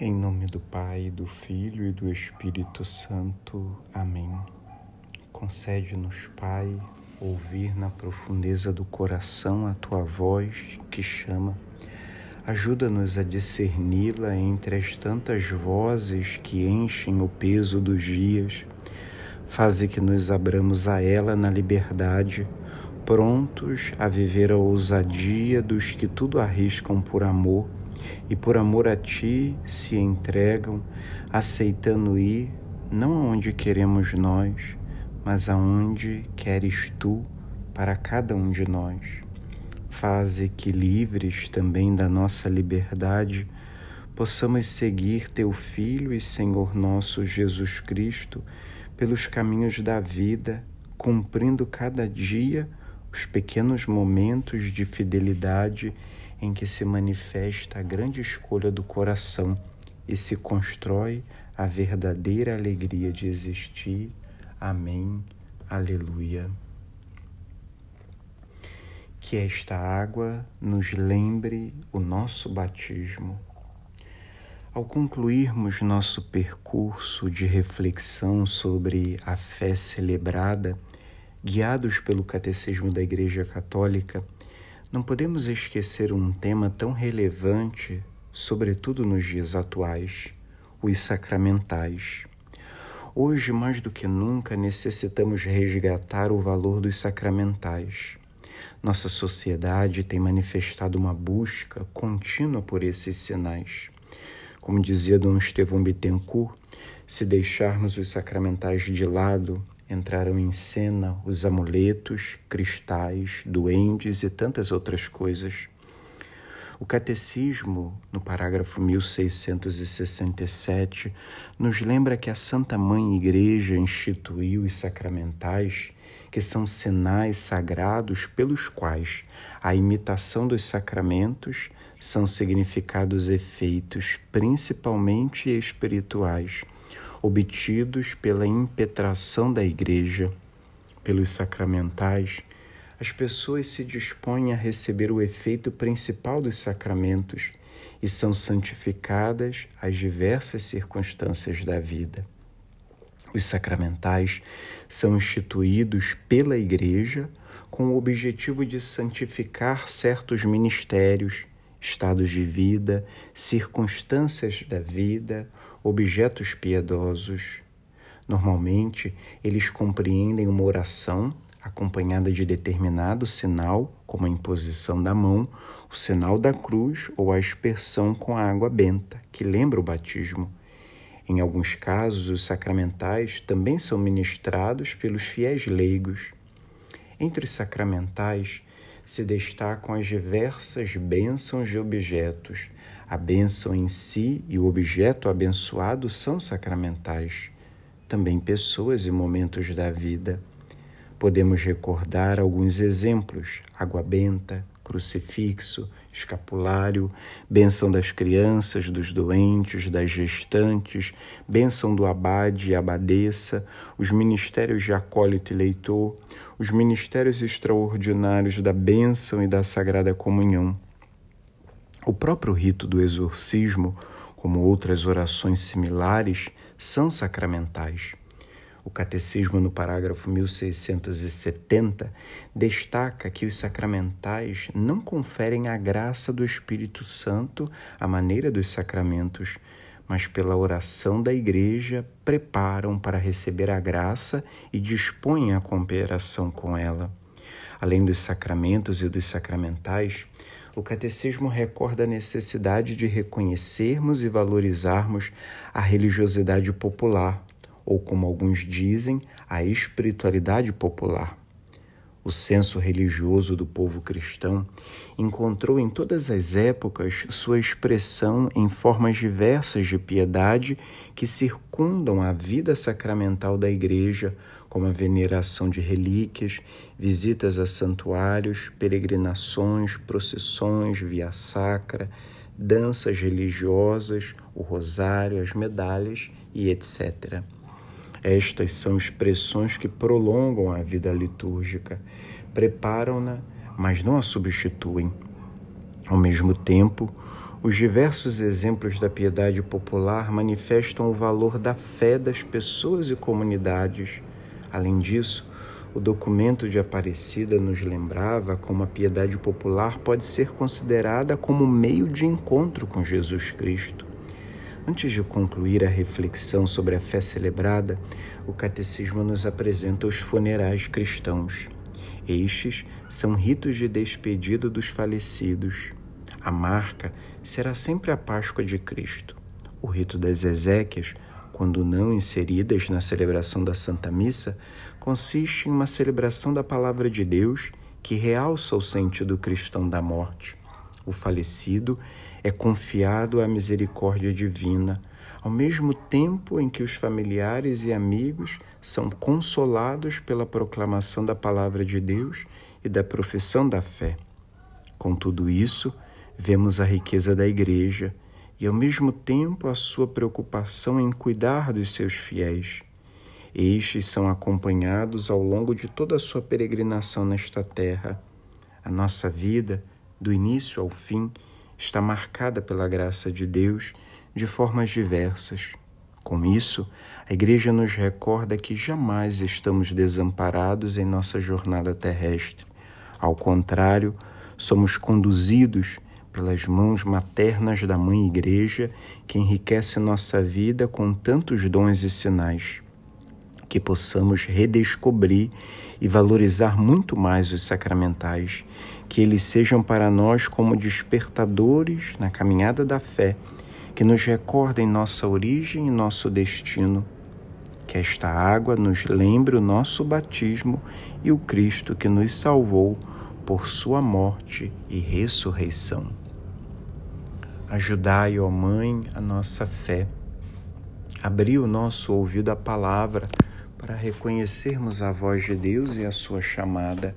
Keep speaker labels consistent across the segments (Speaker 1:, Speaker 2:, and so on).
Speaker 1: Em nome do Pai, do Filho e do Espírito Santo. Amém. Concede-nos, Pai, ouvir na profundeza do coração a tua voz que chama. Ajuda-nos a discerni-la entre as tantas vozes que enchem o peso dos dias. Faze que nos abramos a ela na liberdade, prontos a viver a ousadia dos que tudo arriscam por amor e por amor a ti se entregam, aceitando ir não aonde queremos nós, mas aonde queres tu para cada um de nós. Faze que, livres também da nossa liberdade, possamos seguir teu Filho e Senhor nosso Jesus Cristo pelos caminhos da vida, cumprindo cada dia os pequenos momentos de fidelidade em que se manifesta a grande escolha do coração e se constrói a verdadeira alegria de existir. Amém. Aleluia. Que esta água nos lembre o nosso batismo. Ao concluirmos nosso percurso de reflexão sobre a fé celebrada, guiados pelo Catecismo da Igreja Católica, não podemos esquecer um tema tão relevante, sobretudo nos dias atuais, os sacramentais. Hoje, mais do que nunca, necessitamos resgatar o valor dos sacramentais. Nossa sociedade tem manifestado uma busca contínua por esses sinais. Como dizia Dom Estevão Bittencourt, se deixarmos os sacramentais de lado, entraram em cena os amuletos, cristais, duendes e tantas outras coisas. O Catecismo, no parágrafo 1667, nos lembra que a Santa Mãe Igreja instituiu os sacramentais, que são sinais sagrados pelos quais a imitação dos sacramentos são significados efeitos principalmente espirituais obtidos pela impetração da Igreja, pelos sacramentais, as pessoas se dispõem a receber o efeito principal dos sacramentos e são santificadas às diversas circunstâncias da vida. Os sacramentais são instituídos pela Igreja com o objetivo de santificar certos ministérios, estados de vida, circunstâncias da vida, objetos piedosos. Normalmente, eles compreendem uma oração acompanhada de determinado sinal, como a imposição da mão, o sinal da cruz ou a aspersão com a água benta, que lembra o batismo. Em alguns casos, os sacramentais também são ministrados pelos fiéis leigos. Entre os sacramentais se destacam as diversas bênçãos de objetos, a bênção em si e o objeto abençoado são sacramentais, também pessoas e momentos da vida. Podemos recordar alguns exemplos: água benta, crucifixo, escapulário, bênção das crianças, dos doentes, das gestantes, bênção do abade e abadesa, os ministérios de acólito e leitor, os ministérios extraordinários da bênção e da sagrada comunhão o próprio rito do exorcismo, como outras orações similares, são sacramentais. O Catecismo, no parágrafo 1670, destaca que os sacramentais não conferem a graça do Espírito Santo à maneira dos sacramentos, mas pela oração da Igreja preparam para receber a graça e dispõem a cooperação com ela. Além dos sacramentos e dos sacramentais, o Catecismo recorda a necessidade de reconhecermos e valorizarmos a religiosidade popular, ou como alguns dizem, a espiritualidade popular. O senso religioso do povo cristão encontrou em todas as épocas sua expressão em formas diversas de piedade que circundam a vida sacramental da Igreja, como a veneração de relíquias, visitas a santuários, peregrinações, procissões, via sacra, danças religiosas, o rosário, as medalhas e etc. Estas são expressões que prolongam a vida litúrgica, preparam-na, mas não a substituem. Ao mesmo tempo, Os diversos exemplos da piedade popular manifestam o valor da fé das pessoas e comunidades. Além disso, o documento de Aparecida nos lembrava como a piedade popular pode ser considerada como meio de encontro com Jesus Cristo. Antes de concluir a reflexão sobre a fé celebrada, o Catecismo nos apresenta os funerais cristãos. Estes são ritos de despedida dos falecidos. A marca será sempre a Páscoa de Cristo. O rito das Ezequias, quando não inseridas na celebração da Santa Missa, consiste em uma celebração da Palavra de Deus que realça o sentido cristão da morte. O falecido é confiado à misericórdia divina, ao mesmo tempo em que os familiares e amigos são consolados pela proclamação da palavra de Deus e da profissão da fé. Com tudo isso, vemos a riqueza da Igreja e, ao mesmo tempo, a sua preocupação em cuidar dos seus fiéis. Estes são acompanhados ao longo de toda a sua peregrinação nesta terra. A nossa vida, do início ao fim, está marcada pela graça de Deus de formas diversas. Com isso, a Igreja nos recorda que jamais estamos desamparados em nossa jornada terrestre. Ao contrário, somos conduzidos pelas mãos maternas da Mãe Igreja, que enriquece nossa vida com tantos dons e sinais. Que possamos redescobrir e valorizar muito mais os sacramentais, que eles sejam para nós como despertadores na caminhada da fé, que nos recordem nossa origem e nosso destino. Que esta água nos lembre o nosso batismo e o Cristo que nos salvou por sua morte e ressurreição. Ajudai, ó Mãe, a nossa fé. Abri o nosso ouvido à palavra para reconhecermos a voz de Deus e a sua chamada.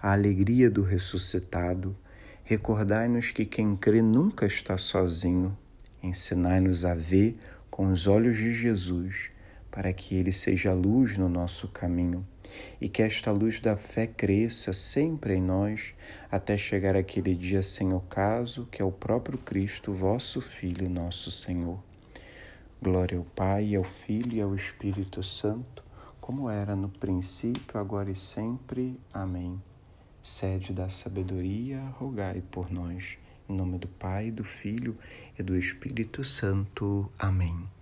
Speaker 1: a alegria do ressuscitado. Recordai-nos que quem crê nunca está sozinho. Ensinai-nos a ver com os olhos de Jesus, para que ele seja luz no nosso caminho e que esta luz da fé cresça sempre em nós até chegar aquele dia sem ocaso, que é o próprio Cristo, vosso Filho, nosso Senhor. Glória ao Pai, ao Filho e ao Espírito Santo, como era no princípio, agora e sempre. Amém. Sede da sabedoria, rogai por nós. Em nome do Pai, do Filho e do Espírito Santo. Amém.